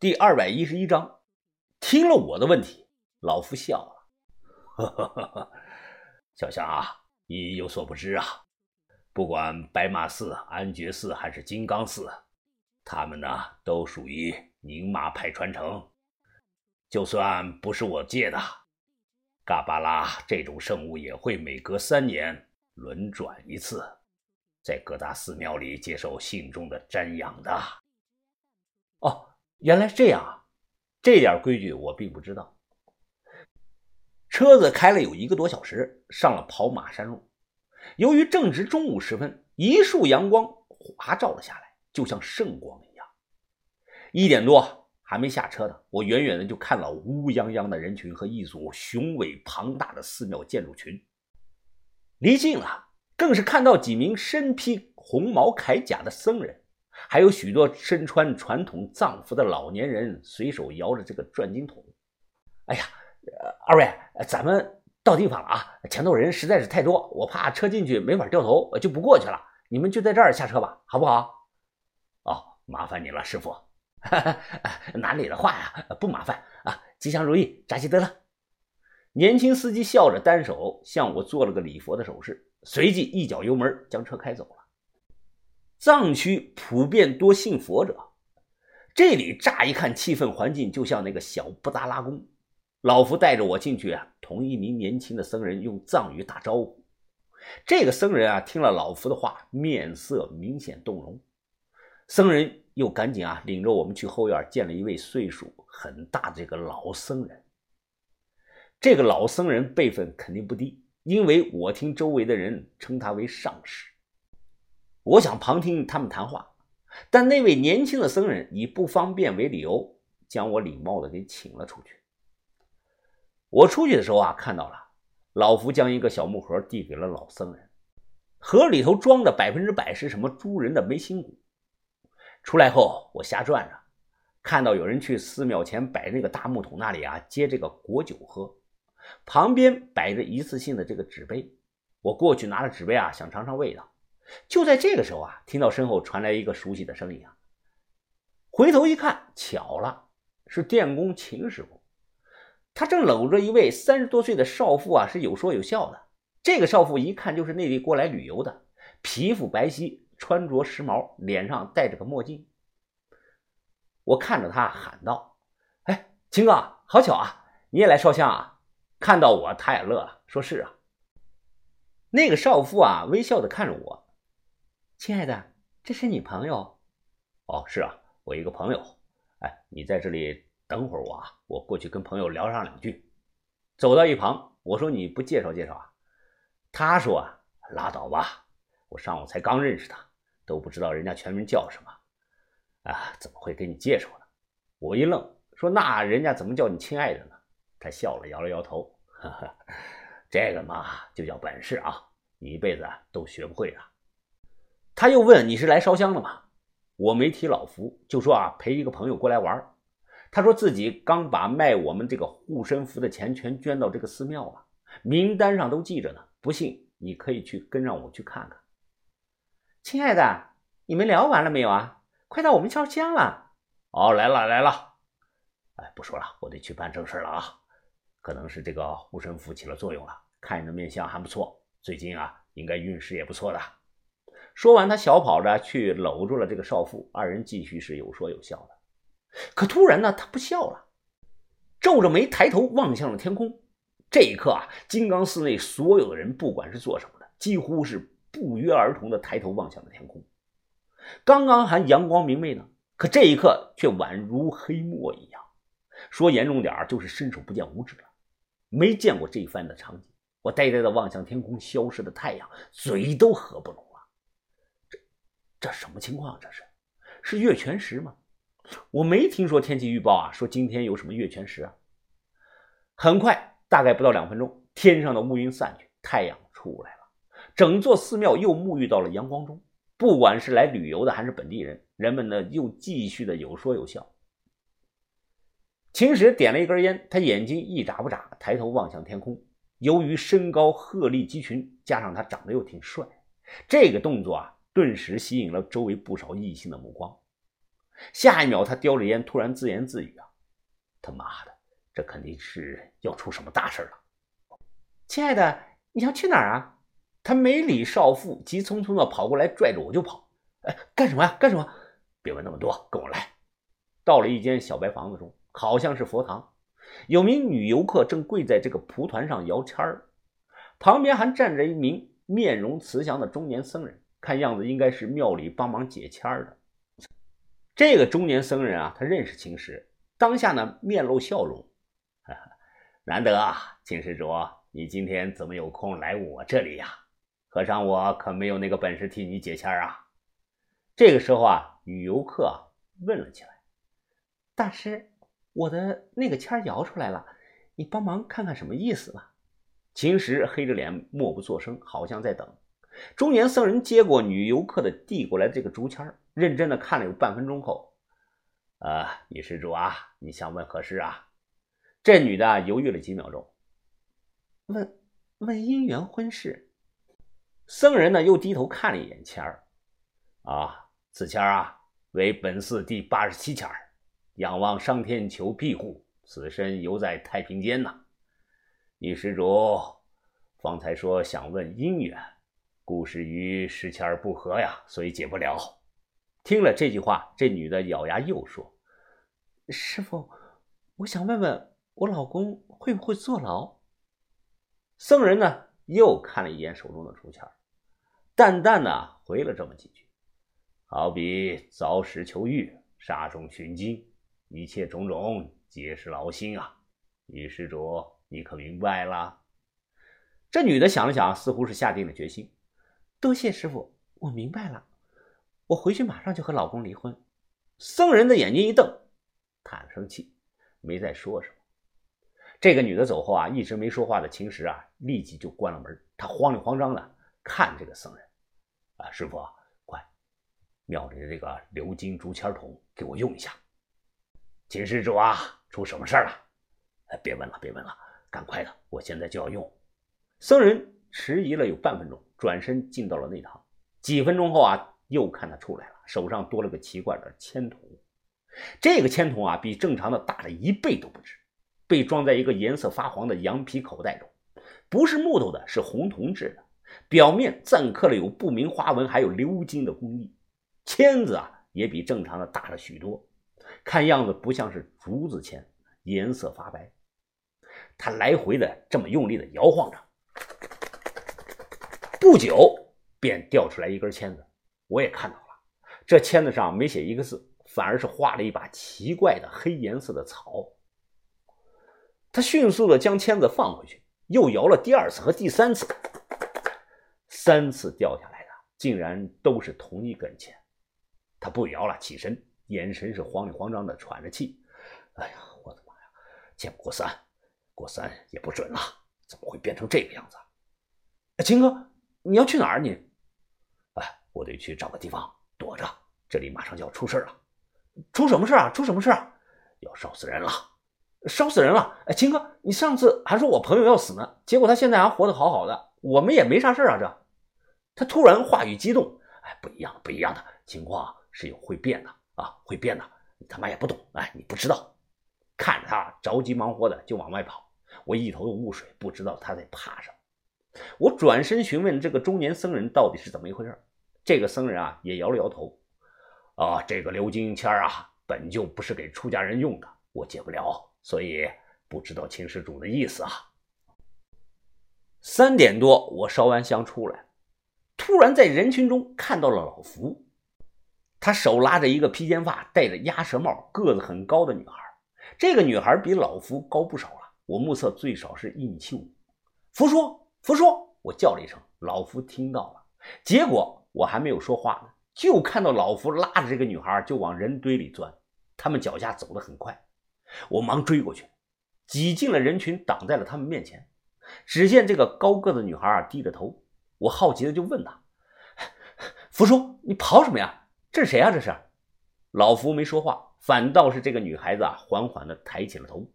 第二百一十一章，听了我的问题，老夫笑了，呵呵呵呵，小香啊，你有所不知啊，不管白马寺、安觉寺还是金刚寺，他们呢都属于宁玛派传承。就算不是我借的，嘎巴拉这种圣物也会每隔三年轮转一次，在各大寺庙里接受信众的瞻仰的。原来是这样啊，这点规矩我并不知道。车子开了有一个多小时，上了跑马山路。由于正值中午时分，一束阳光华照了下来，就像圣光一样。一点多还没下车呢，我远远的就看到乌泱泱的人群和一组雄伟庞大的寺庙建筑群。离近了，更是看到几名身披红毛铠甲的僧人。还有许多身穿传统藏服的老年人，随手摇着这个转经筒。哎呀，二位，咱们到地方了啊！前头人实在是太多，我怕车进去没法掉头，就不过去了。你们就在这儿下车吧，好不好？哦，麻烦你了，师傅。哪里的话呀，不麻烦啊！吉祥如意，扎西德勒。年轻司机笑着，单手向我做了个礼佛的手势，随即一脚油门将车开走了。藏区普遍多信佛者，这里乍一看气氛环境就像那个小布达拉宫。老夫带着我进去啊，同一名年轻的僧人用藏语打招呼。这个僧人啊，听了老夫的话，面色明显动容。僧人又赶紧啊，领着我们去后院见了一位岁数很大的这个老僧人。这个老僧人辈分肯定不低，因为我听周围的人称他为上师。我想旁听他们谈话，但那位年轻的僧人以不方便为理由，将我礼貌的给请了出去。我出去的时候啊，看到了老福将一个小木盒递给了老僧人，盒里头装的百分之百是什么猪人的眉心骨。出来后，我瞎转着，看到有人去寺庙前摆那个大木桶那里啊接这个果酒喝，旁边摆着一次性的这个纸杯。我过去拿着纸杯啊，想尝尝味道。就在这个时候啊，听到身后传来一个熟悉的声音啊！回头一看，巧了，是电工秦师傅。他正搂着一位三十多岁的少妇啊，是有说有笑的。这个少妇一看就是内地过来旅游的，皮肤白皙，穿着时髦，脸上戴着个墨镜。我看着他喊道：“哎，秦哥，好巧啊，你也来烧香啊？”看到我，他也乐了，说是啊。那个少妇啊，微笑的看着我。亲爱的，这是你朋友？哦，是啊，我一个朋友。哎，你在这里等会儿我啊，我过去跟朋友聊上两句。走到一旁，我说：“你不介绍介绍啊？”他说：“啊，拉倒吧，我上午才刚认识他，都不知道人家全名叫什么。啊，怎么会给你介绍呢？”我一愣，说：“那人家怎么叫你亲爱的呢？”他笑了，摇了摇头：“哈哈，这个嘛，就叫本事啊，你一辈子都学不会的。”他又问：“你是来烧香的吗？”我没提老福，就说啊，陪一个朋友过来玩。他说自己刚把卖我们这个护身符的钱全捐到这个寺庙了，名单上都记着呢。不信你可以去跟上我去看看。亲爱的，你们聊完了没有啊？快到我们烧香了。哦，来了来了。哎，不说了，我得去办正事了啊。可能是这个护身符起了作用了，看你的面相还不错，最近啊，应该运势也不错的。说完，他小跑着去搂住了这个少妇，二人继续是有说有笑的。可突然呢，他不笑了，皱着眉抬头望向了天空。这一刻啊，金刚寺内所有的人，不管是做什么的，几乎是不约而同的抬头望向了天空。刚刚还阳光明媚呢，可这一刻却宛如黑墨一样。说严重点就是伸手不见五指了。没见过这一番的场景，我呆呆的望向天空消失的太阳，嘴都合不拢。这什么情况？这是，是月全食吗？我没听说天气预报啊，说今天有什么月全食啊。很快，大概不到两分钟，天上的乌云散去，太阳出来了，整座寺庙又沐浴到了阳光中。不管是来旅游的还是本地人，人们呢又继续的有说有笑。秦始点了一根烟，他眼睛一眨不眨，抬头望向天空。由于身高鹤立鸡群，加上他长得又挺帅，这个动作啊。顿时吸引了周围不少异性的目光。下一秒，他叼着烟，突然自言自语：“啊，他妈的，这肯定是要出什么大事了！”亲爱的，你要去哪儿啊？他没理少妇，急匆匆的跑过来，拽着我就跑。哎，干什么呀？干什么？别问那么多，跟我来。到了一间小白房子中，好像是佛堂，有名女游客正跪在这个蒲团上摇签儿，旁边还站着一名面容慈祥的中年僧人，看样子应该是庙里帮忙解签的。这个中年僧人啊，他认识秦石，当下呢面露笑容，哈哈，难得啊，秦施主，你今天怎么有空来我这里呀？和尚我可没有那个本事替你解签啊。这个时候啊，女游客问了起来：“大师，我的那个签摇出来了，你帮忙看看什么意思吧？”秦石黑着脸，默不作声，好像在等。中年僧人接过女游客的递过来这个竹签认真的看了有半分钟后，啊，女施主啊，你想问何事啊？这女的犹豫了几秒钟，问问姻缘婚事。僧人呢又低头看了一眼签儿，啊。此签儿啊，为本寺第八十七签儿仰望上天求庇护，此身犹在太平间呐。女施主方才说想问姻缘，故事与诗签不合呀，所以解不了。听了这句话，这女的咬牙又说：“师傅，我想问问我老公会不会坐牢？”僧人呢又看了一眼手中的竹签，淡淡的回了这么几句。好比凿石求玉，沙中寻金，一切种种皆是劳心啊！女施主，你可明白了？这女的想了想，似乎是下定了决心。多谢师傅，我明白了。我回去马上就和老公离婚。僧人的眼睛一瞪，叹了声气，没再说什么。这个女的走后啊，一直没说话的秦石啊，立即就关了门。他慌里慌张的看这个僧人，啊，师傅。快庙里的这个鎏金竹签筒，给我用一下。秦施主啊，出什么事了？别问了，别问了，赶快的，我现在就要用。僧人迟疑了有半分钟，转身进到了内堂。几分钟后啊，又看他出来了，手上多了个奇怪的铅筒。这个铅筒啊，比正常的大了一倍都不止，被装在一个颜色发黄的羊皮口袋中，不是木头的，是红铜制的，表面錾刻了有不明花纹，还有鎏金的工艺。签子啊，也比正常的大了许多，看样子不像是竹子签，颜色发白。他来回的这么用力的摇晃着，不久便掉出来一根签子。我也看到了，这签子上没写一个字，反而是画了一把奇怪的黑颜色的草。他迅速的将签子放回去，又摇了第二次和第三次，三次掉下来的竟然都是同一根签。他不摇了，起身，眼神是慌里慌张的，喘着气。哎呀，我的妈呀！见不过三，过三也不准了，怎么会变成这个样子？秦哥，你要去哪儿？你？哎，我得去找个地方躲着，这里马上就要出事了。出什么事啊？出什么事啊？要烧死人了！烧死人了！哎，秦哥，你上次还说我朋友要死呢，结果他现在还活得好好的，我们也没啥事啊。这，他突然话语激动。哎，不一样，不一样的情况。是有会变的啊，会变的！你他妈也不懂，哎，你不知道。看着他着急忙活的就往外跑，我一头雾水，不知道他在怕什么。我转身询问这个中年僧人到底是怎么一回事。这个僧人啊也摇了摇头，啊，这个鎏金签啊本就不是给出家人用的，我解不了，所以不知道秦施主的意思啊。三点多，我烧完香出来，突然在人群中看到了老福。他手拉着一个披肩发、戴着鸭舌帽、个子很高的女孩。这个女孩比老福高不少了，我目测最少是一米七五。福叔，福叔！我叫了一声，老夫听到了。结果我还没有说话呢，就看到老夫拉着这个女孩就往人堆里钻。他们脚下走得很快，我忙追过去，挤进了人群，挡在了他们面前。只见这个高个子女孩啊低着头，我好奇的就问她：“福叔，你跑什么呀？”这是谁啊？这是老福没说话，反倒是这个女孩子啊，缓缓的抬起了头。